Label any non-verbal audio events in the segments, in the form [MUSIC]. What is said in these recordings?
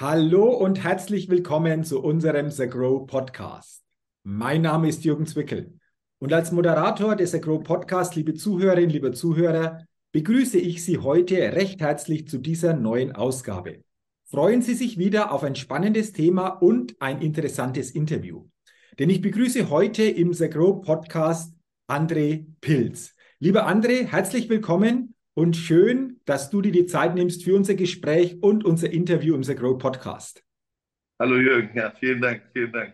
Hallo und herzlich willkommen zu unserem The Grow Podcast. Mein Name ist Jürgen Zwickel und als Moderator des The Grow Podcast, liebe Zuhörerinnen, liebe Zuhörer, begrüße ich Sie heute recht herzlich zu dieser neuen Ausgabe. Freuen Sie sich wieder auf ein spannendes Thema und ein interessantes Interview. Denn ich begrüße heute im The Grow Podcast André Pilz. Lieber André, herzlich willkommen und schön, dass du dir die Zeit nimmst für unser Gespräch und unser Interview im The Grow Podcast. Hallo Jürgen, ja, vielen Dank, vielen Dank.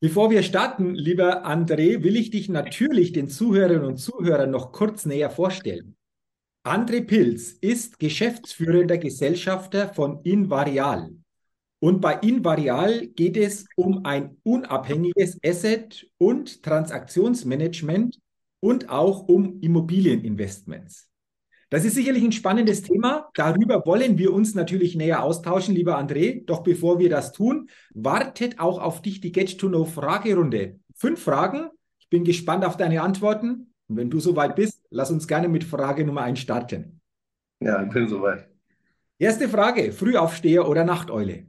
Bevor wir starten, lieber André, will ich dich natürlich den Zuhörerinnen und Zuhörern noch kurz näher vorstellen. André Pilz ist geschäftsführender Gesellschafter von Invarial. Und bei Invarial geht es um ein unabhängiges Asset- und Transaktionsmanagement und auch um Immobilieninvestments. Das ist sicherlich ein spannendes Thema. Darüber wollen wir uns natürlich näher austauschen, lieber André. Doch bevor wir das tun, wartet auch auf dich die Get-to-Know-Fragerunde. Fünf Fragen. Ich bin gespannt auf deine Antworten. Und wenn du soweit bist, lass uns gerne mit Frage Nummer eins starten. Ja, ich bin soweit. Erste Frage: Frühaufsteher oder Nachteule?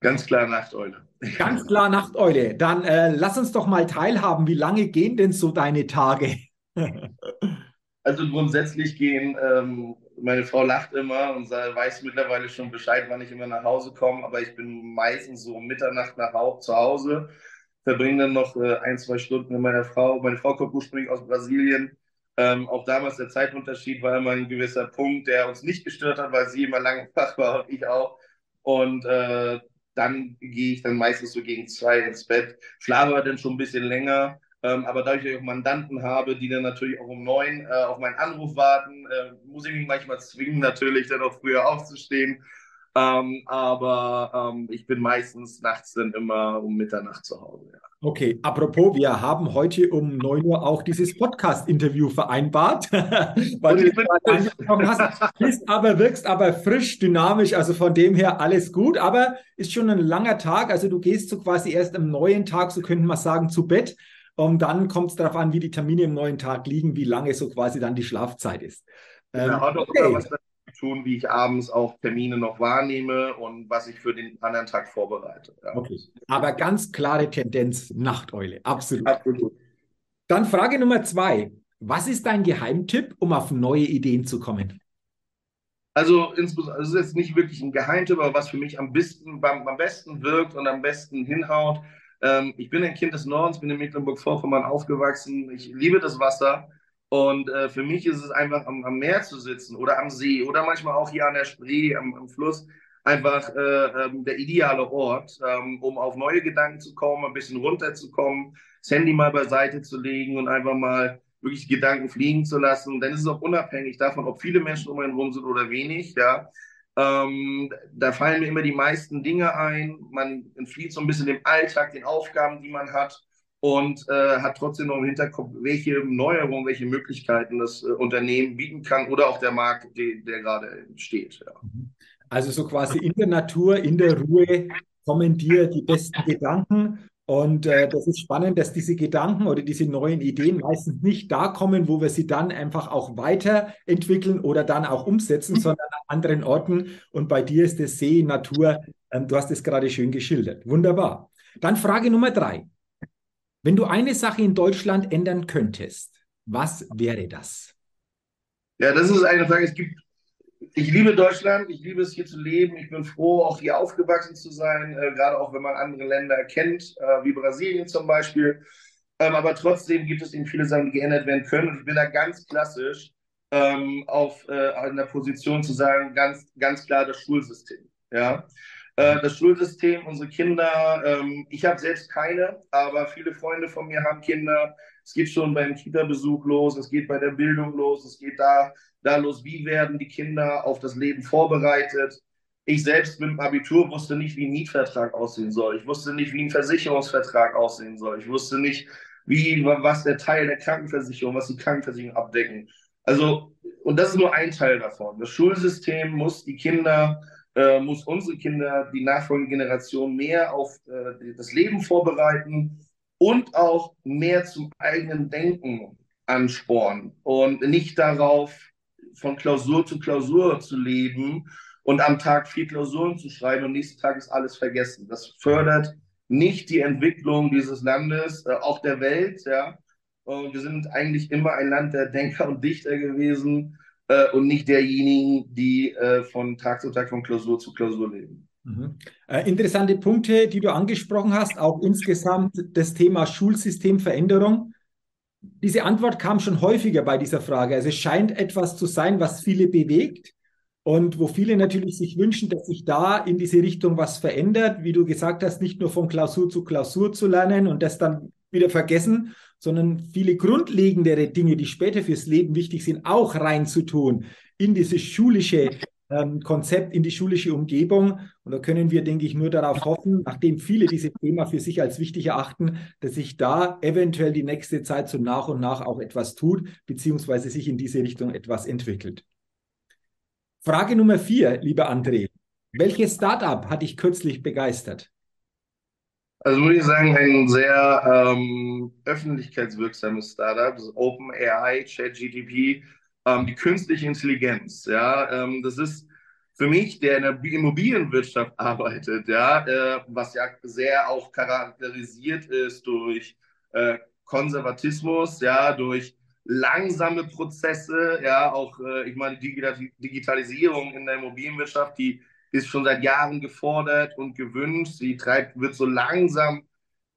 Ganz klar Nachteule. Ganz klar Nachteule. Dann äh, lass uns doch mal teilhaben. Wie lange gehen denn so deine Tage? [LAUGHS] Also grundsätzlich gehen, ähm, meine Frau lacht immer und weiß mittlerweile schon Bescheid, wann ich immer nach Hause komme, aber ich bin meistens so Mitternacht nach Hause, zu Hause, verbringe dann noch äh, ein, zwei Stunden mit meiner Frau. Meine Frau kommt ursprünglich aus Brasilien. Ähm, auch damals der Zeitunterschied war immer ein gewisser Punkt, der uns nicht gestört hat, weil sie immer lange [LAUGHS] wach war und ich auch. Und äh, dann gehe ich dann meistens so gegen zwei ins Bett, schlafe dann schon ein bisschen länger ähm, aber dadurch, dass ich auch Mandanten habe, die dann natürlich auch um neun äh, auf meinen Anruf warten, äh, muss ich mich manchmal zwingen, natürlich dann auch früher aufzustehen. Ähm, aber ähm, ich bin meistens nachts dann immer um Mitternacht zu Hause. Ja. Okay, apropos, wir haben heute um 9 Uhr auch dieses Podcast-Interview vereinbart, [LAUGHS] weil du gerade angesprochen hast. Bist aber, wirkst aber frisch, dynamisch, also von dem her alles gut, aber ist schon ein langer Tag. Also du gehst so quasi erst am neuen Tag, so könnten wir sagen, zu Bett. Und dann kommt es darauf an, wie die Termine im neuen Tag liegen, wie lange so quasi dann die Schlafzeit ist. Ähm, ja, hat auch okay. was damit zu tun, wie ich abends auch Termine noch wahrnehme und was ich für den anderen Tag vorbereite. Ja. Okay. Aber ganz klare Tendenz Nachteule, absolut. absolut. Dann Frage Nummer zwei. Was ist dein Geheimtipp, um auf neue Ideen zu kommen? Also, es ist jetzt nicht wirklich ein Geheimtipp, aber was für mich am besten, am besten wirkt und am besten hinhaut, ähm, ich bin ein Kind des Nordens, bin in Mecklenburg-Vorpommern aufgewachsen. Ich liebe das Wasser. Und äh, für mich ist es einfach am, am, Meer zu sitzen oder am See oder manchmal auch hier an der Spree, am, am Fluss, einfach äh, ähm, der ideale Ort, ähm, um auf neue Gedanken zu kommen, ein bisschen runterzukommen, das Handy mal beiseite zu legen und einfach mal wirklich Gedanken fliegen zu lassen. Denn es ist auch unabhängig davon, ob viele Menschen um einen rum sind oder wenig. Ja, ähm, da fallen mir immer die meisten Dinge ein. Man entflieht so ein bisschen dem Alltag, den Aufgaben, die man hat und äh, hat trotzdem noch im Hinterkopf, welche Neuerungen, welche Möglichkeiten das äh, Unternehmen bieten kann oder auch der Markt, die, der gerade steht. Ja. Mhm. Also so quasi in der Natur, in der Ruhe kommen dir die besten Gedanken und äh, das ist spannend, dass diese Gedanken oder diese neuen Ideen meistens nicht da kommen, wo wir sie dann einfach auch weiterentwickeln oder dann auch umsetzen, mhm. sondern an anderen Orten. Und bei dir ist es See, Natur. Ähm, du hast es gerade schön geschildert. Wunderbar. Dann Frage Nummer drei. Wenn du eine Sache in Deutschland ändern könntest, was wäre das? Ja, das ist eine Frage. Es gibt ich liebe Deutschland, ich liebe es hier zu leben. Ich bin froh, auch hier aufgewachsen zu sein, äh, gerade auch wenn man andere Länder kennt, äh, wie Brasilien zum Beispiel. Ähm, aber trotzdem gibt es eben viele Sachen, die geändert werden können. Und ich bin da ganz klassisch ähm, auf äh, einer Position zu sagen, ganz, ganz klar das Schulsystem. Ja? Äh, das Schulsystem, unsere Kinder, ähm, ich habe selbst keine, aber viele Freunde von mir haben Kinder. Es geht schon beim Kita-Besuch los, es geht bei der Bildung los, es geht da da los, wie werden die Kinder auf das Leben vorbereitet. Ich selbst mit dem Abitur wusste nicht, wie ein Mietvertrag aussehen soll. Ich wusste nicht, wie ein Versicherungsvertrag aussehen soll. Ich wusste nicht, wie, was der Teil der Krankenversicherung, was die Krankenversicherung abdecken. Also, und das ist nur ein Teil davon. Das Schulsystem muss die Kinder, äh, muss unsere Kinder, die nachfolgende Generation mehr auf äh, das Leben vorbereiten und auch mehr zum eigenen Denken anspornen und nicht darauf von Klausur zu Klausur zu leben und am Tag vier Klausuren zu schreiben und nächsten Tag ist alles vergessen. Das fördert nicht die Entwicklung dieses Landes, äh, auch der Welt. Ja. Wir sind eigentlich immer ein Land der Denker und Dichter gewesen äh, und nicht derjenigen, die äh, von Tag zu Tag, von Klausur zu Klausur leben. Mhm. Äh, interessante Punkte, die du angesprochen hast, auch insgesamt das Thema Schulsystemveränderung. Diese Antwort kam schon häufiger bei dieser Frage. Also es scheint etwas zu sein, was viele bewegt. Und wo viele natürlich sich wünschen, dass sich da in diese Richtung was verändert, wie du gesagt hast, nicht nur von Klausur zu Klausur zu lernen und das dann wieder vergessen, sondern viele grundlegendere Dinge, die später fürs Leben wichtig sind, auch reinzutun in dieses schulische ähm, Konzept, in die schulische Umgebung. Und da können wir, denke ich, nur darauf hoffen, nachdem viele dieses Thema für sich als wichtig erachten, dass sich da eventuell die nächste Zeit so nach und nach auch etwas tut, beziehungsweise sich in diese Richtung etwas entwickelt. Frage Nummer vier, lieber André. Welches Startup hat dich kürzlich begeistert? Also würde ich sagen, ein sehr ähm, öffentlichkeitswirksames Startup, OpenAI, ChatGTP, ähm, die künstliche Intelligenz. Ja, ähm, das ist für mich, der in der Immobilienwirtschaft [LAUGHS] arbeitet, ja, äh, was ja sehr auch charakterisiert ist durch äh, Konservatismus, ja, durch langsame Prozesse, ja, auch, äh, ich meine, die Digitalisierung in der Immobilienwirtschaft, die ist schon seit Jahren gefordert und gewünscht. Sie treibt, wird so langsam,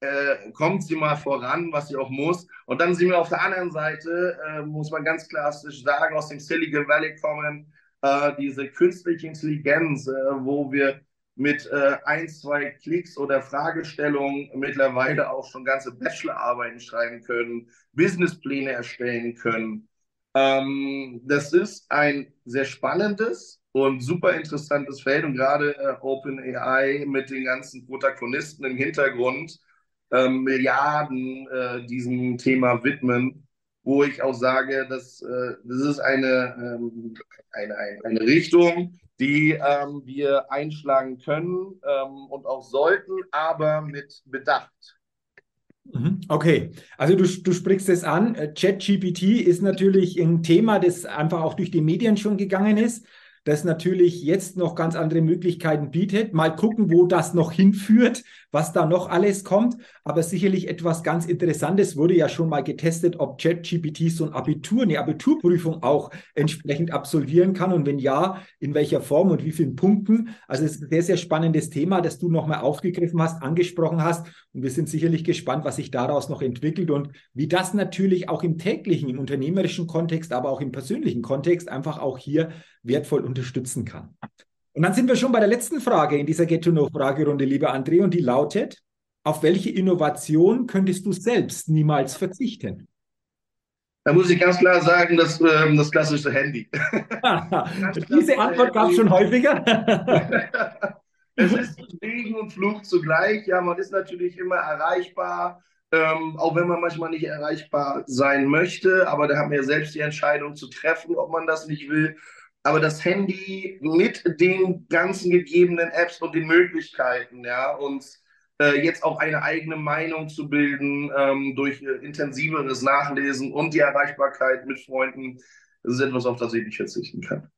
äh, kommt sie mal voran, was sie auch muss. Und dann sind wir auf der anderen Seite, äh, muss man ganz klassisch sagen, aus dem Silicon Valley kommen, äh, diese künstliche Intelligenz, äh, wo wir mit äh, ein, zwei Klicks oder Fragestellungen mittlerweile auch schon ganze Bachelorarbeiten schreiben können, Businesspläne erstellen können. Ähm, das ist ein sehr spannendes und super interessantes Feld und gerade äh, OpenAI mit den ganzen Protagonisten im Hintergrund ähm, Milliarden äh, diesem Thema widmen, wo ich auch sage, dass äh, das ist eine, ähm, eine, eine, Richtung, die ähm, wir einschlagen können ähm, und auch sollten, aber mit Bedacht. Mhm. Okay, also du, du sprichst es an. Äh, ChatGPT ist natürlich ein Thema, das einfach auch durch die Medien schon gegangen ist das natürlich jetzt noch ganz andere Möglichkeiten bietet. Mal gucken, wo das noch hinführt, was da noch alles kommt. Aber sicherlich etwas ganz Interessantes wurde ja schon mal getestet, ob ChatGPT so ein Abitur, eine Abiturprüfung auch entsprechend absolvieren kann und wenn ja, in welcher Form und wie vielen Punkten. Also es ist ein sehr, sehr spannendes Thema, das du nochmal aufgegriffen hast, angesprochen hast. Und wir sind sicherlich gespannt, was sich daraus noch entwickelt und wie das natürlich auch im täglichen, im unternehmerischen Kontext, aber auch im persönlichen Kontext einfach auch hier wertvoll unterstützen kann. Und dann sind wir schon bei der letzten Frage in dieser Get-to-Know-Fragerunde, lieber André, und die lautet, auf welche Innovation könntest du selbst niemals verzichten? Da muss ich ganz klar sagen, das, ähm, das klassische Handy. Diese Antwort gab es schon häufiger. [LAUGHS] es ist Segen und Fluch zugleich. Ja, man ist natürlich immer erreichbar, ähm, auch wenn man manchmal nicht erreichbar sein möchte. Aber da hat man ja selbst die Entscheidung zu treffen, ob man das nicht will aber das Handy mit den ganzen gegebenen Apps und den Möglichkeiten, ja, uns äh, jetzt auch eine eigene Meinung zu bilden ähm, durch äh, intensiveres Nachlesen und die Erreichbarkeit mit Freunden, das ist etwas, auf das ich nicht verzichten kann.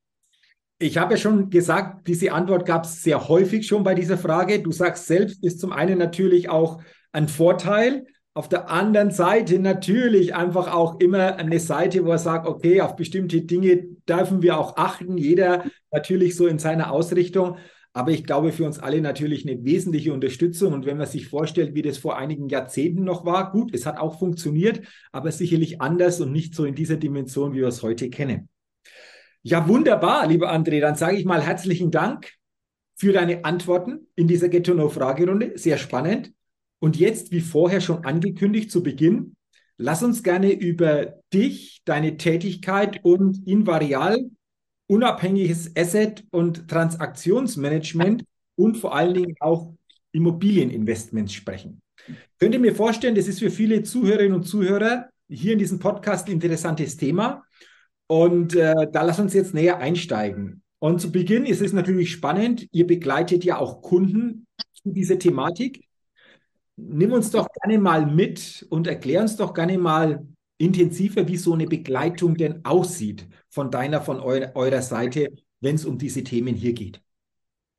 Ich habe ja schon gesagt, diese Antwort gab es sehr häufig schon bei dieser Frage. Du sagst selbst, ist zum einen natürlich auch ein Vorteil, auf der anderen Seite natürlich einfach auch immer eine Seite, wo er sagt, okay, auf bestimmte Dinge dürfen wir auch achten, jeder natürlich so in seiner Ausrichtung. Aber ich glaube für uns alle natürlich eine wesentliche Unterstützung. Und wenn man sich vorstellt, wie das vor einigen Jahrzehnten noch war, gut, es hat auch funktioniert, aber sicherlich anders und nicht so in dieser Dimension, wie wir es heute kennen. Ja, wunderbar, lieber André. Dann sage ich mal herzlichen Dank für deine Antworten in dieser Get to Know Fragerunde. Sehr spannend. Und jetzt, wie vorher schon angekündigt zu Beginn, lass uns gerne über dich, deine Tätigkeit und Invarial, unabhängiges Asset- und Transaktionsmanagement und vor allen Dingen auch Immobilieninvestments sprechen. Könnt ihr mir vorstellen, das ist für viele Zuhörerinnen und Zuhörer hier in diesem Podcast ein interessantes Thema. Und äh, da lass uns jetzt näher einsteigen. Und zu Beginn ist es natürlich spannend, ihr begleitet ja auch Kunden zu dieser Thematik nimm uns doch gerne mal mit und erklär uns doch gerne mal intensiver, wie so eine Begleitung denn aussieht von deiner, von eurer, eurer Seite wenn es um diese Themen hier geht?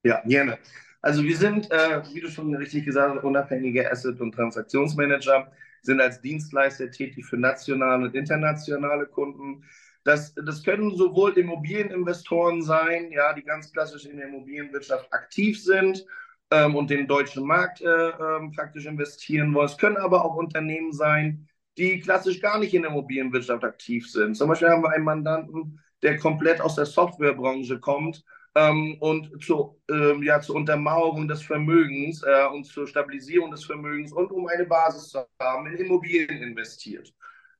Ja, gerne. Also wir sind, äh, wie du schon richtig gesagt hast, unabhängige Asset- und Transaktionsmanager, sind als Dienstleister tätig für nationale und internationale Kunden. Das, das können sowohl Immobilieninvestoren sein, ja, die ganz klassisch in der Immobilienwirtschaft aktiv sind ähm, und den deutschen Markt äh, ähm, praktisch investieren wollen. Es können aber auch Unternehmen sein, die klassisch gar nicht in der Immobilienwirtschaft aktiv sind. Zum Beispiel haben wir einen Mandanten, der komplett aus der Softwarebranche kommt ähm, und zu, ähm, ja, zur Untermauerung des Vermögens äh, und zur Stabilisierung des Vermögens und um eine Basis zu haben, in Immobilien investiert.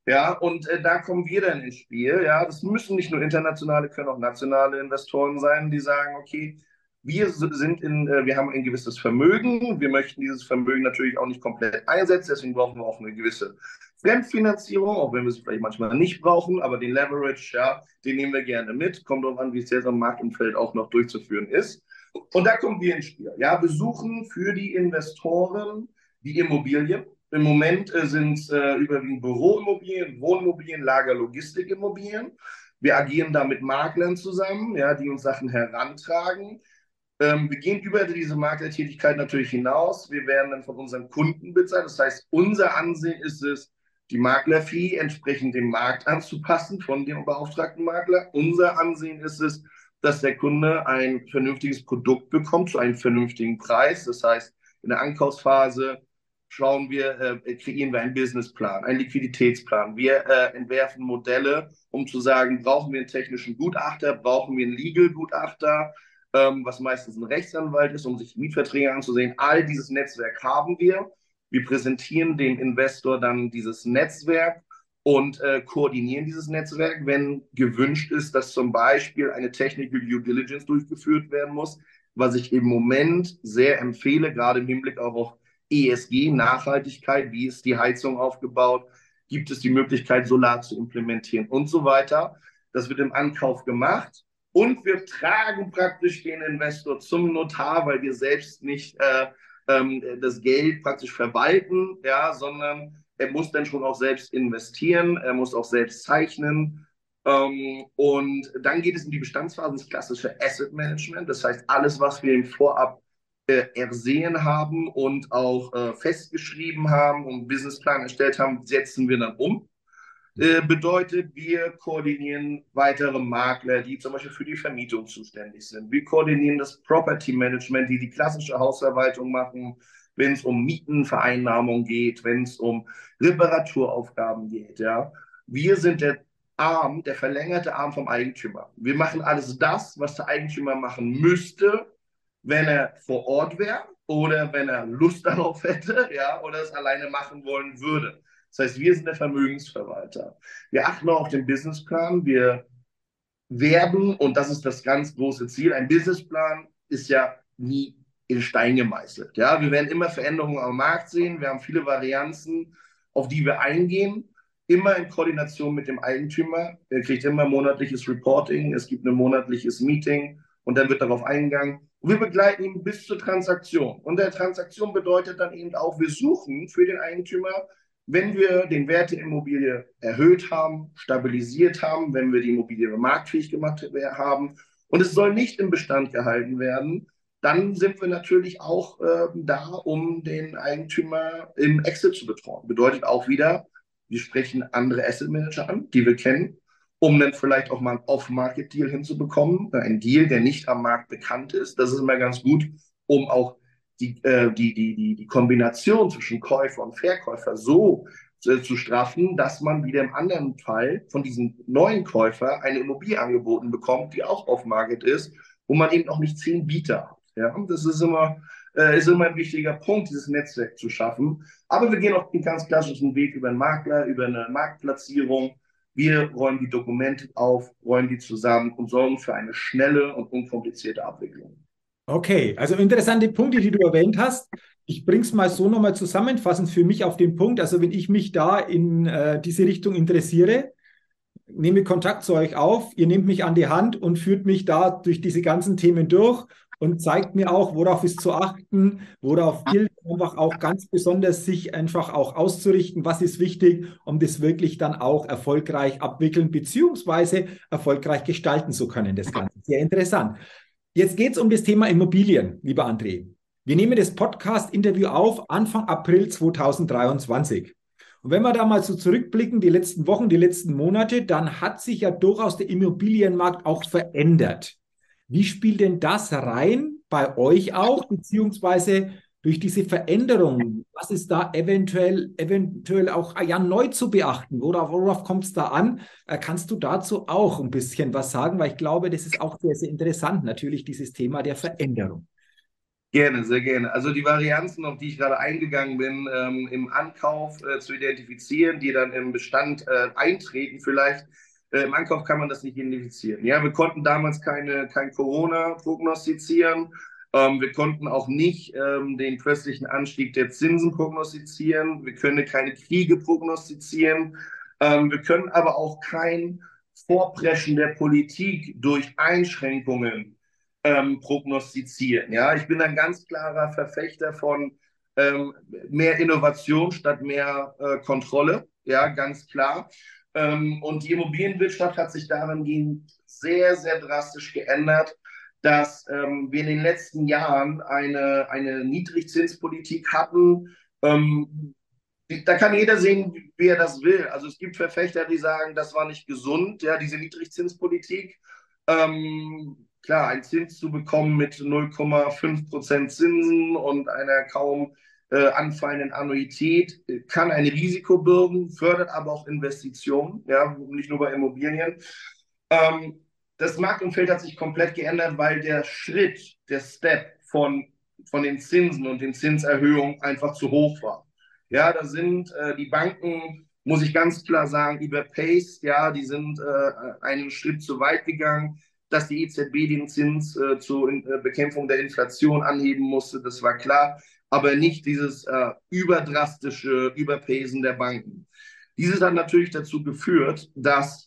Ja, und äh, da kommen wir dann ins Spiel. Ja, das müssen nicht nur internationale, können auch nationale Investoren sein, die sagen, okay, wir sind in, äh, wir haben ein gewisses Vermögen. Wir möchten dieses Vermögen natürlich auch nicht komplett einsetzen. Deswegen brauchen wir auch eine gewisse Fremdfinanzierung, auch wenn wir es vielleicht manchmal nicht brauchen. Aber den Leverage, ja, den nehmen wir gerne mit. Kommt darauf an, wie es jetzt am Marktumfeld auch noch durchzuführen ist. Und da kommen wir ins Spiel. Ja, wir suchen für die Investoren die Immobilien. Im Moment äh, sind es äh, überwiegend Büroimmobilien, Wohnimmobilien, Lager, Logistikimmobilien. Wir agieren da mit Maklern zusammen, ja, die uns Sachen herantragen. Ähm, wir gehen über diese Maklertätigkeit natürlich hinaus. Wir werden dann von unseren Kunden bezahlt. Das heißt, unser Ansehen ist es, die Maklerfee entsprechend dem Markt anzupassen von dem beauftragten Makler. Unser Ansehen ist es, dass der Kunde ein vernünftiges Produkt bekommt zu einem vernünftigen Preis. Das heißt, in der Ankaufsphase schauen wir, äh, kreieren wir einen Businessplan, einen Liquiditätsplan. Wir äh, entwerfen Modelle, um zu sagen, brauchen wir einen technischen Gutachter, brauchen wir einen Legal-Gutachter, ähm, was meistens ein Rechtsanwalt ist, um sich Mietverträge anzusehen. All dieses Netzwerk haben wir. Wir präsentieren dem Investor dann dieses Netzwerk und äh, koordinieren dieses Netzwerk, wenn gewünscht ist, dass zum Beispiel eine Technical Due Diligence durchgeführt werden muss, was ich im Moment sehr empfehle, gerade im Hinblick auch auf ESG, Nachhaltigkeit, wie ist die Heizung aufgebaut, gibt es die Möglichkeit, Solar zu implementieren und so weiter. Das wird im Ankauf gemacht und wir tragen praktisch den Investor zum Notar, weil wir selbst nicht äh, ähm, das Geld praktisch verwalten, ja, sondern er muss dann schon auch selbst investieren, er muss auch selbst zeichnen. Ähm, und dann geht es in die Bestandsphase, das klassische Asset Management. Das heißt, alles, was wir im Vorab äh, ersehen haben und auch äh, festgeschrieben haben und Businessplan erstellt haben, setzen wir dann um. Äh, bedeutet, wir koordinieren weitere Makler, die zum Beispiel für die Vermietung zuständig sind. Wir koordinieren das Property Management, die die klassische Hausverwaltung machen, wenn es um Mietenvereinnahmung geht, wenn es um Reparaturaufgaben geht. Ja. Wir sind der Arm, der verlängerte Arm vom Eigentümer. Wir machen alles das, was der Eigentümer machen müsste, wenn er vor Ort wäre oder wenn er Lust [LAUGHS] darauf hätte, ja, oder es alleine machen wollen würde. Das heißt, wir sind der Vermögensverwalter. Wir achten auch auf den Businessplan. Wir werden, und das ist das ganz große Ziel, ein Businessplan ist ja nie in Stein gemeißelt. Ja, wir werden immer Veränderungen am Markt sehen. Wir haben viele Varianzen, auf die wir eingehen. Immer in Koordination mit dem Eigentümer. Er kriegt immer monatliches Reporting. Es gibt ein monatliches Meeting und dann wird darauf eingegangen. Und wir begleiten ihn bis zur Transaktion. Und der Transaktion bedeutet dann eben auch, wir suchen für den Eigentümer wenn wir den Wert der Immobilie erhöht haben, stabilisiert haben, wenn wir die Immobilie marktfähig gemacht haben und es soll nicht im Bestand gehalten werden, dann sind wir natürlich auch äh, da, um den Eigentümer im Exit zu betreuen. Bedeutet auch wieder, wir sprechen andere Asset Manager an, die wir kennen, um dann vielleicht auch mal einen Off-Market-Deal hinzubekommen, ein Deal, der nicht am Markt bekannt ist. Das ist immer ganz gut, um auch die, äh, die, die, die, die Kombination zwischen Käufer und Verkäufer so äh, zu straffen, dass man wieder im anderen Fall von diesem neuen Käufer eine Immobilie angeboten bekommt, die auch auf Market ist, wo man eben auch nicht zehn Bieter hat. Ja, und das ist immer, äh, ist immer ein wichtiger Punkt, dieses Netzwerk zu schaffen. Aber wir gehen auch den ganz klassischen Weg über einen Makler, über eine Marktplatzierung. Wir räumen die Dokumente auf, räumen die zusammen und sorgen für eine schnelle und unkomplizierte Abwicklung. Okay, also interessante Punkte, die du erwähnt hast. Ich bringe es mal so nochmal zusammenfassend für mich auf den Punkt. Also wenn ich mich da in äh, diese Richtung interessiere, nehme Kontakt zu euch auf, ihr nehmt mich an die Hand und führt mich da durch diese ganzen Themen durch und zeigt mir auch, worauf ist zu achten, worauf gilt einfach auch ganz besonders sich einfach auch auszurichten, was ist wichtig, um das wirklich dann auch erfolgreich abwickeln beziehungsweise erfolgreich gestalten zu können, das Ganze. Sehr interessant. Jetzt geht es um das Thema Immobilien, lieber André. Wir nehmen das Podcast-Interview auf Anfang April 2023. Und wenn wir da mal so zurückblicken, die letzten Wochen, die letzten Monate, dann hat sich ja durchaus der Immobilienmarkt auch verändert. Wie spielt denn das rein bei euch auch, beziehungsweise durch diese Veränderung, was ist da eventuell, eventuell auch ah ja, neu zu beachten? Worauf, worauf kommt es da an? Äh, kannst du dazu auch ein bisschen was sagen? Weil ich glaube, das ist auch sehr, sehr interessant, natürlich dieses Thema der Veränderung. Gerne, sehr gerne. Also die Varianzen, auf die ich gerade eingegangen bin, ähm, im Ankauf äh, zu identifizieren, die dann im Bestand äh, eintreten vielleicht, äh, Im Ankauf kann man das nicht identifizieren. Ja, wir konnten damals keine, kein Corona prognostizieren. Ähm, wir konnten auch nicht ähm, den plötzlichen Anstieg der Zinsen prognostizieren. Wir können keine Kriege prognostizieren. Ähm, wir können aber auch kein Vorpreschen der Politik durch Einschränkungen ähm, prognostizieren. Ja, ich bin ein ganz klarer Verfechter von ähm, mehr Innovation statt mehr äh, Kontrolle. Ja, ganz klar. Ähm, und die Immobilienwirtschaft hat sich dahingehend sehr, sehr drastisch geändert, dass ähm, wir in den letzten Jahren eine, eine Niedrigzinspolitik hatten. Ähm, da kann jeder sehen, wie er das will. Also es gibt Verfechter, die sagen, das war nicht gesund, ja, diese Niedrigzinspolitik. Ähm, klar, einen Zins zu bekommen mit 0,5 Prozent Zinsen und einer kaum äh, anfallenden Annuität kann ein Risiko birgen, fördert aber auch Investitionen, ja, nicht nur bei Immobilien. Ähm, das Marktumfeld hat sich komplett geändert, weil der Schritt, der Step von, von den Zinsen und den Zinserhöhungen einfach zu hoch war. Ja, da sind äh, die Banken, muss ich ganz klar sagen, überpaced, ja, die sind äh, einen Schritt zu weit gegangen dass die EZB den Zins äh, zur äh, Bekämpfung der Inflation anheben musste, das war klar aber nicht dieses äh, überdrastische Überpacen der Banken. Dieses hat natürlich dazu geführt, dass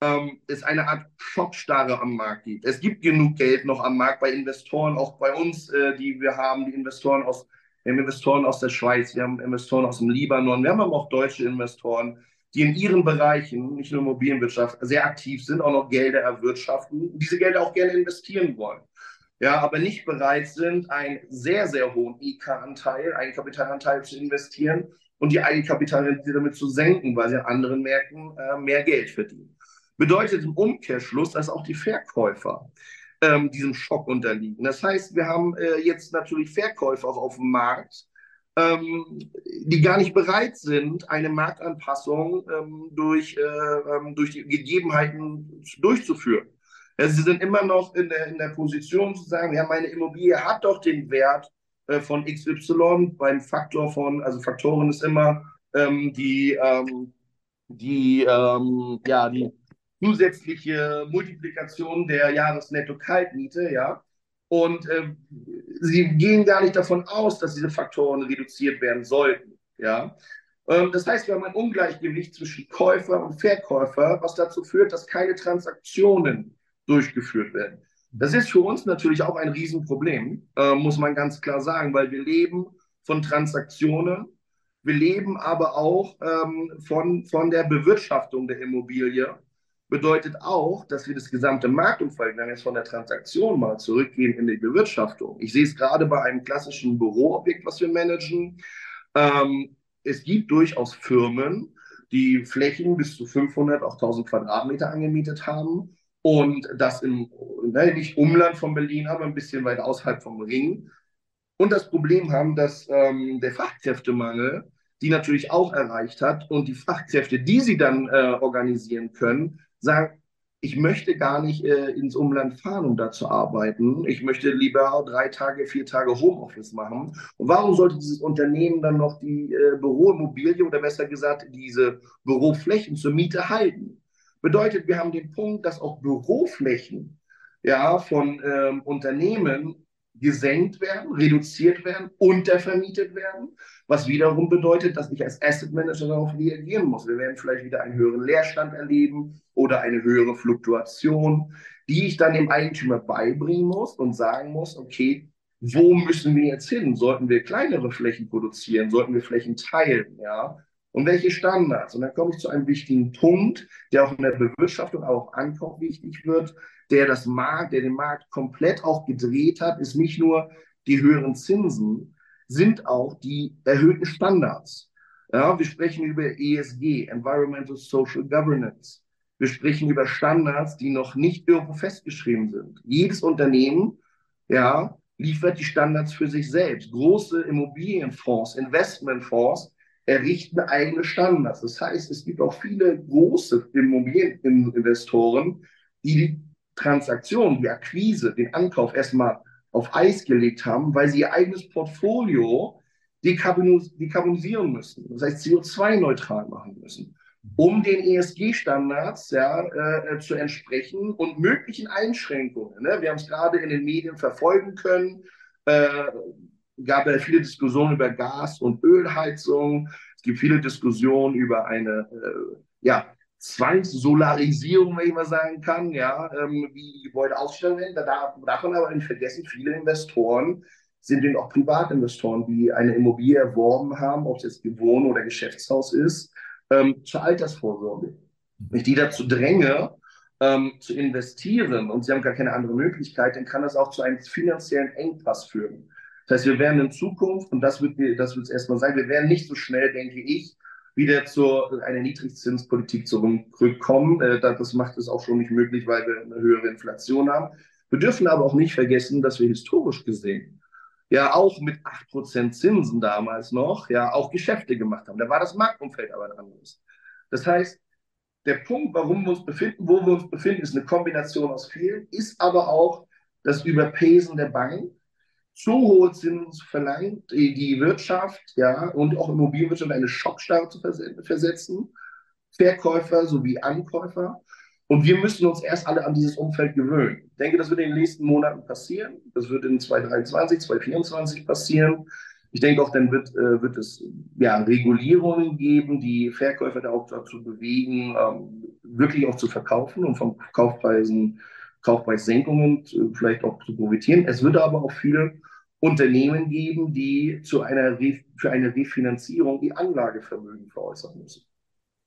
ähm, es eine Art Schockstarre am Markt gibt. Es gibt genug Geld noch am Markt bei Investoren, auch bei uns, äh, die wir haben, die Investoren aus, wir haben Investoren aus der Schweiz, wir haben Investoren aus dem Libanon, wir haben aber auch deutsche Investoren, die in ihren Bereichen, nicht nur Immobilienwirtschaft, sehr aktiv sind, auch noch Gelder erwirtschaften, diese Gelder auch gerne investieren wollen ja, aber nicht bereit sind, einen sehr, sehr hohen IK-Anteil, Eigenkapitalanteil zu investieren und die Eigenkapitalrendite damit zu senken, weil sie an anderen Märkten äh, mehr Geld verdienen. Bedeutet im Umkehrschluss, dass auch die Verkäufer ähm, diesem Schock unterliegen. Das heißt, wir haben äh, jetzt natürlich Verkäufer auch auf dem Markt, ähm, die gar nicht bereit sind, eine Marktanpassung ähm, durch, äh, ähm, durch die Gegebenheiten durchzuführen. Also sie sind immer noch in der, in der Position zu sagen, ja, meine Immobilie hat doch den Wert äh, von XY beim Faktor von, also Faktoren ist immer ähm, die, ähm, die, ähm, ja, die zusätzliche Multiplikation der Jahresnetto-Kaltmiete, ja. Und äh, sie gehen gar nicht davon aus, dass diese Faktoren reduziert werden sollten, ja. Ähm, das heißt, wir haben ein Ungleichgewicht zwischen Käufer und Verkäufer, was dazu führt, dass keine Transaktionen durchgeführt werden. Das ist für uns natürlich auch ein Riesenproblem, äh, muss man ganz klar sagen, weil wir leben von Transaktionen, wir leben aber auch ähm, von, von der Bewirtschaftung der Immobilie. Bedeutet auch, dass wir das gesamte Marktumfeld, wenn wir jetzt von der Transaktion mal zurückgehen in die Bewirtschaftung. Ich sehe es gerade bei einem klassischen Büroobjekt, was wir managen. Ähm, es gibt durchaus Firmen, die Flächen bis zu 500, auch 1000 Quadratmeter angemietet haben und das im, ne, nicht Umland von Berlin, aber ein bisschen weit außerhalb vom Ring. Und das Problem haben, dass ähm, der Fachkräftemangel die natürlich auch erreicht hat und die Fachkräfte, die sie dann äh, organisieren können, sagen, ich möchte gar nicht äh, ins Umland fahren, um da zu arbeiten. Ich möchte lieber drei Tage, vier Tage Homeoffice machen. Und warum sollte dieses Unternehmen dann noch die äh, Büroimmobilie oder besser gesagt diese Büroflächen zur Miete halten? Bedeutet, wir haben den Punkt, dass auch Büroflächen ja, von ähm, Unternehmen gesenkt werden, reduziert werden, untervermietet werden, was wiederum bedeutet, dass ich als Asset Manager darauf reagieren muss. Wir werden vielleicht wieder einen höheren Leerstand erleben oder eine höhere Fluktuation. die ich dann dem Eigentümer beibringen muss und sagen muss, okay, wo müssen wir jetzt hin? Sollten wir kleinere Flächen produzieren? Sollten wir Flächen teilen? Ja. Und welche Standards? Und dann komme ich zu einem wichtigen Punkt, der auch in der Bewirtschaftung, auch Ankauf wichtig wird, der das Markt, der den Markt komplett auch gedreht hat, ist nicht nur die höheren Zinsen, sind auch die erhöhten Standards. Ja, wir sprechen über ESG, Environmental Social Governance. Wir sprechen über Standards, die noch nicht irgendwo festgeschrieben sind. Jedes Unternehmen, ja, liefert die Standards für sich selbst. Große Immobilienfonds, Investmentfonds errichten eigene Standards. Das heißt, es gibt auch viele große Immobilieninvestoren, die die Transaktion, die Akquise, den Ankauf erstmal auf Eis gelegt haben, weil sie ihr eigenes Portfolio dekarbonisieren müssen. Das heißt, CO2-neutral machen müssen, um den ESG-Standards ja, äh, zu entsprechen und möglichen Einschränkungen. Ne? Wir haben es gerade in den Medien verfolgen können. Äh, gab ja viele Diskussionen über Gas- und Ölheizung. Es gibt viele Diskussionen über eine äh, ja, Zwangssolarisierung, wenn ich mal sagen kann, ja, ähm, wie die Gebäude ausgestellt werden. Da darf man aber nicht vergessen, viele Investoren sind eben auch Privatinvestoren, die eine Immobilie erworben haben, ob es jetzt Wohn- oder Geschäftshaus ist, ähm, zur Altersvorsorge. Wenn ich die dazu dränge, ähm, zu investieren und sie haben gar keine andere Möglichkeit, dann kann das auch zu einem finanziellen Engpass führen. Das heißt, wir werden in Zukunft, und das wird, das erstmal sein, wir werden nicht so schnell, denke ich, wieder zu einer Niedrigzinspolitik zurückkommen. Äh, das macht es auch schon nicht möglich, weil wir eine höhere Inflation haben. Wir dürfen aber auch nicht vergessen, dass wir historisch gesehen ja auch mit 8% Zinsen damals noch ja auch Geschäfte gemacht haben. Da war das Marktumfeld aber anderes. Das heißt, der Punkt, warum wir uns befinden, wo wir uns befinden, ist eine Kombination aus vielen, ist aber auch das Überpesen der Banken zu hohe Zinsen zu verlangen, die, Wirtschaft ja, und auch Immobilienwirtschaft eine Schockstarre zu versetzen, Verkäufer sowie Ankäufer. Und wir müssen uns erst alle an dieses Umfeld gewöhnen. Ich denke, das wird in den nächsten Monaten passieren. Das wird in 2023, 2024 passieren. Ich denke auch, dann wird, äh, wird es ja, Regulierungen geben, die Verkäufer da auch dazu bewegen, ähm, wirklich auch zu verkaufen und von Kaufpreisen Kaufpreissenkungen vielleicht auch zu profitieren. Es wird aber auch viele Unternehmen geben, die zu einer für eine Refinanzierung die Anlagevermögen veräußern müssen.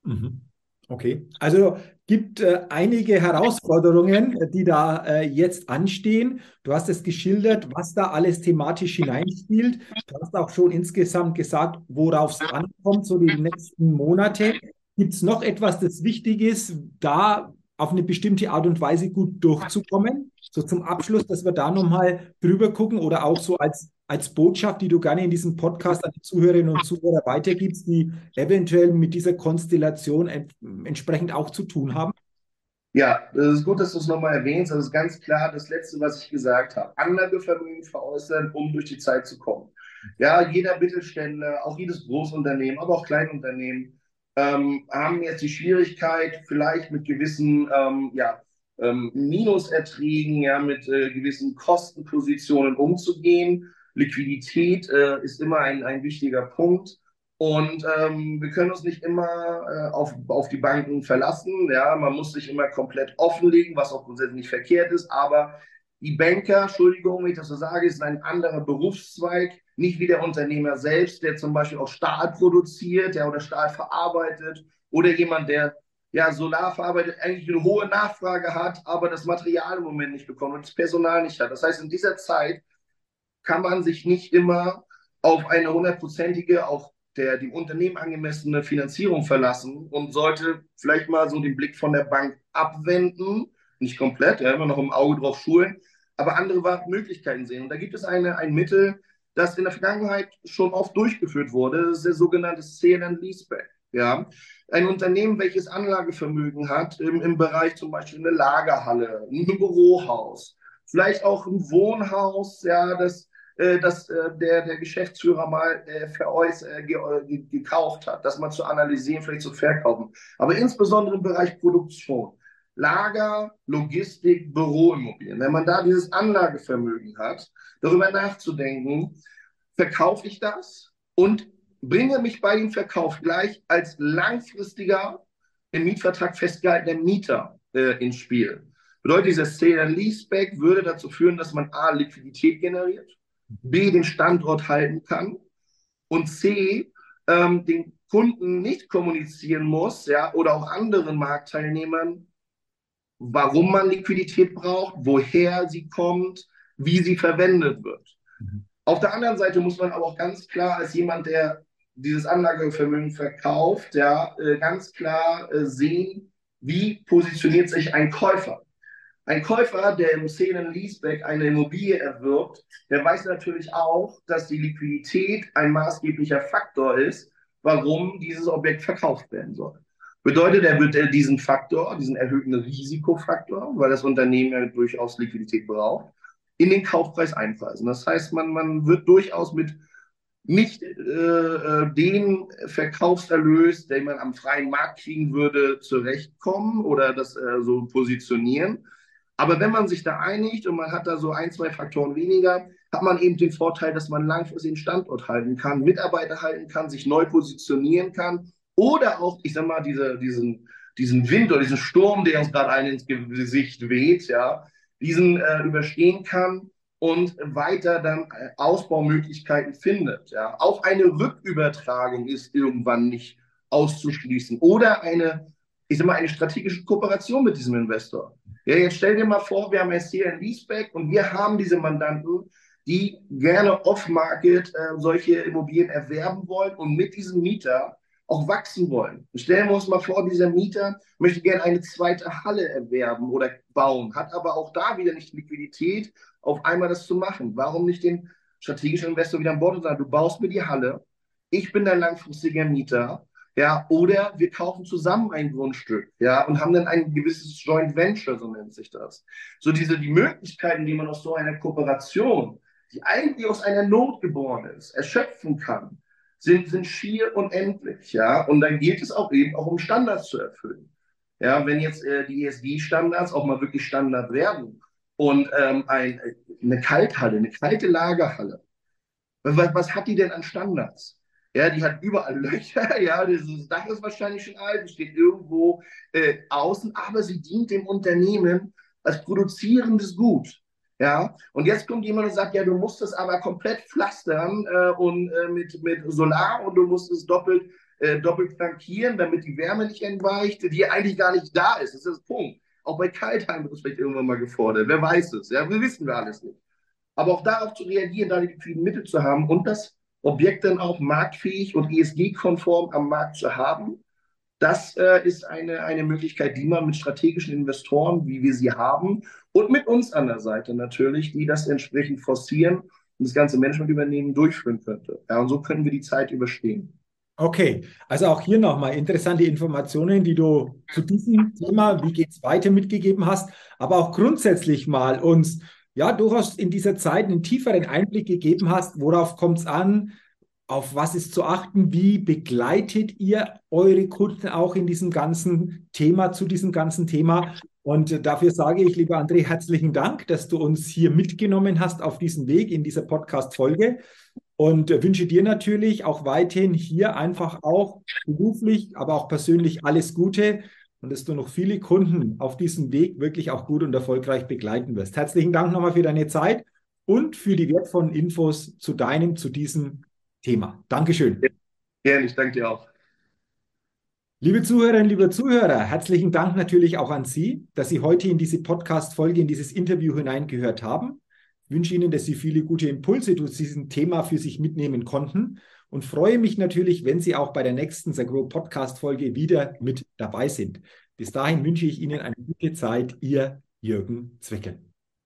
Mhm. Okay, also gibt äh, einige Herausforderungen, die da äh, jetzt anstehen. Du hast es geschildert, was da alles thematisch hineinspielt. Du hast auch schon insgesamt gesagt, worauf es ankommt, so die nächsten Monate. Gibt es noch etwas, das wichtig ist, da auf eine bestimmte Art und Weise gut durchzukommen. So zum Abschluss, dass wir da nochmal drüber gucken oder auch so als, als Botschaft, die du gerne in diesem Podcast an die Zuhörerinnen und Zuhörer weitergibst, die eventuell mit dieser Konstellation ent entsprechend auch zu tun haben. Ja, das ist gut, dass du es nochmal erwähnst. Das ist ganz klar das Letzte, was ich gesagt habe. Anlagevermögen veräußern, um durch die Zeit zu kommen. Ja, jeder Mittelständler, auch jedes Großunternehmen, aber auch Kleinunternehmen ähm, haben jetzt die Schwierigkeit, vielleicht mit gewissen ähm, ja, ähm, Minuserträgen, ja, mit äh, gewissen Kostenpositionen umzugehen. Liquidität äh, ist immer ein, ein wichtiger Punkt. Und ähm, wir können uns nicht immer äh, auf, auf die Banken verlassen. Ja, man muss sich immer komplett offenlegen, was auch grundsätzlich nicht verkehrt ist. Aber die Banker, Entschuldigung, wenn ich das so sage, ist ein anderer Berufszweig, nicht wie der Unternehmer selbst, der zum Beispiel auch Stahl produziert ja, oder Stahl verarbeitet oder jemand, der ja, Solar verarbeitet, eigentlich eine hohe Nachfrage hat, aber das Material im Moment nicht bekommt und das Personal nicht hat. Das heißt, in dieser Zeit kann man sich nicht immer auf eine hundertprozentige, auch der dem Unternehmen angemessene Finanzierung verlassen und sollte vielleicht mal so den Blick von der Bank abwenden, nicht komplett, ja, immer noch im Auge drauf schulen, aber andere Möglichkeiten sehen. Und da gibt es eine, ein Mittel, das in der Vergangenheit schon oft durchgeführt wurde, das ist der sogenannte Sale and Leaseback. Ja, ein Unternehmen, welches Anlagevermögen hat im, im Bereich zum Beispiel eine Lagerhalle, ein Bürohaus, vielleicht auch ein Wohnhaus, ja, das, äh, das äh, der, der Geschäftsführer mal äh, veräuß, äh, ge, gekauft hat, das mal zu analysieren, vielleicht zu verkaufen. Aber insbesondere im Bereich Produktion. Lager, Logistik, Büroimmobilien. Wenn man da dieses Anlagevermögen hat, darüber nachzudenken, verkaufe ich das und bringe mich bei dem Verkauf gleich als langfristiger im Mietvertrag festgehaltener Mieter äh, ins Spiel. Bedeutet, dieser Sale Leaseback würde dazu führen, dass man A, Liquidität generiert, B, den Standort halten kann und C, ähm, den Kunden nicht kommunizieren muss, ja, oder auch anderen Marktteilnehmern, warum man Liquidität braucht, woher sie kommt, wie sie verwendet wird. Mhm. Auf der anderen Seite muss man aber auch ganz klar als jemand, der dieses Anlagevermögen verkauft, ja, äh, ganz klar äh, sehen, wie positioniert sich ein Käufer. Ein Käufer, der im Szenen Leaseback eine Immobilie erwirbt, der weiß natürlich auch, dass die Liquidität ein maßgeblicher Faktor ist, warum dieses Objekt verkauft werden soll. Bedeutet, er wird diesen Faktor, diesen erhöhten Risikofaktor, weil das Unternehmen ja durchaus Liquidität braucht, in den Kaufpreis einpreisen. Das heißt, man, man wird durchaus mit nicht äh, äh, den Verkaufserlös, den man am freien Markt kriegen würde, zurechtkommen oder das äh, so positionieren. Aber wenn man sich da einigt und man hat da so ein, zwei Faktoren weniger, hat man eben den Vorteil, dass man langfristig den Standort halten kann, Mitarbeiter halten kann, sich neu positionieren kann oder auch, ich sag mal, diese, diesen, diesen Wind oder diesen Sturm, der uns gerade ein ins Gesicht weht, ja, diesen äh, überstehen kann und weiter dann äh, Ausbaumöglichkeiten findet. Ja. Auch eine Rückübertragung ist irgendwann nicht auszuschließen oder eine, ich sag mal, eine strategische Kooperation mit diesem Investor. Ja, jetzt stell dir mal vor, wir haben jetzt hier ein Leaseback und wir haben diese Mandanten, die gerne off-market äh, solche Immobilien erwerben wollen und mit diesem Mieter auch wachsen wollen. Stellen wir uns mal vor, dieser Mieter möchte gerne eine zweite Halle erwerben oder bauen, hat aber auch da wieder nicht Liquidität, auf einmal das zu machen. Warum nicht den strategischen Investor wieder an Bord und sagen, du baust mir die Halle, ich bin dein langfristiger Mieter, ja, oder wir kaufen zusammen ein Grundstück, ja, und haben dann ein gewisses Joint Venture, so nennt sich das. So diese, die Möglichkeiten, die man aus so einer Kooperation, die eigentlich aus einer Not geboren ist, erschöpfen kann, sind, sind schier unendlich, ja. Und dann geht es auch eben auch um Standards zu erfüllen. Ja, wenn jetzt äh, die ESG-Standards auch mal wirklich Standard werden und ähm, ein, eine Kalthalle, eine kalte Lagerhalle, was, was hat die denn an Standards? Ja, die hat überall Löcher, [LAUGHS] ja, das Dach ist wahrscheinlich schon alt, steht irgendwo äh, außen, aber sie dient dem Unternehmen als produzierendes Gut. Ja, und jetzt kommt jemand und sagt, ja, du musst es aber komplett pflastern äh, und äh, mit, mit Solar und du musst es doppelt, äh, doppelt flankieren, damit die Wärme nicht entweicht, die eigentlich gar nicht da ist. Das ist das Punkt. Auch bei Kaltheim wird es vielleicht irgendwann mal gefordert. Wer weiß es? Ja, wir wissen wir alles nicht. Aber auch darauf zu reagieren, da die liquiden Mittel zu haben und das Objekt dann auch marktfähig und ESG-konform am Markt zu haben, das äh, ist eine, eine Möglichkeit, die man mit strategischen Investoren, wie wir sie haben, und mit uns an der Seite natürlich, die das entsprechend forcieren und das ganze Management übernehmen, durchführen könnte. Ja, und so können wir die Zeit überstehen. Okay, also auch hier nochmal interessante Informationen, die du zu diesem Thema, wie geht es weiter, mitgegeben hast, aber auch grundsätzlich mal uns ja durchaus in dieser Zeit einen tieferen Einblick gegeben hast, worauf kommt es an, auf was ist zu achten? Wie begleitet ihr eure Kunden auch in diesem ganzen Thema, zu diesem ganzen Thema? Und dafür sage ich, lieber André, herzlichen Dank, dass du uns hier mitgenommen hast auf diesem Weg in dieser Podcast-Folge. Und wünsche dir natürlich auch weiterhin hier einfach auch beruflich, aber auch persönlich alles Gute und dass du noch viele Kunden auf diesem Weg wirklich auch gut und erfolgreich begleiten wirst. Herzlichen Dank nochmal für deine Zeit und für die wertvollen Infos zu deinem, zu diesem Thema. Dankeschön. Gerne, ich danke dir auch. Liebe Zuhörerinnen, liebe Zuhörer, herzlichen Dank natürlich auch an Sie, dass Sie heute in diese Podcast-Folge, in dieses Interview hineingehört haben. Ich wünsche Ihnen, dass Sie viele gute Impulse durch diesen Thema für sich mitnehmen konnten und freue mich natürlich, wenn Sie auch bei der nächsten Sagro Podcast-Folge wieder mit dabei sind. Bis dahin wünsche ich Ihnen eine gute Zeit. Ihr Jürgen Zwickel.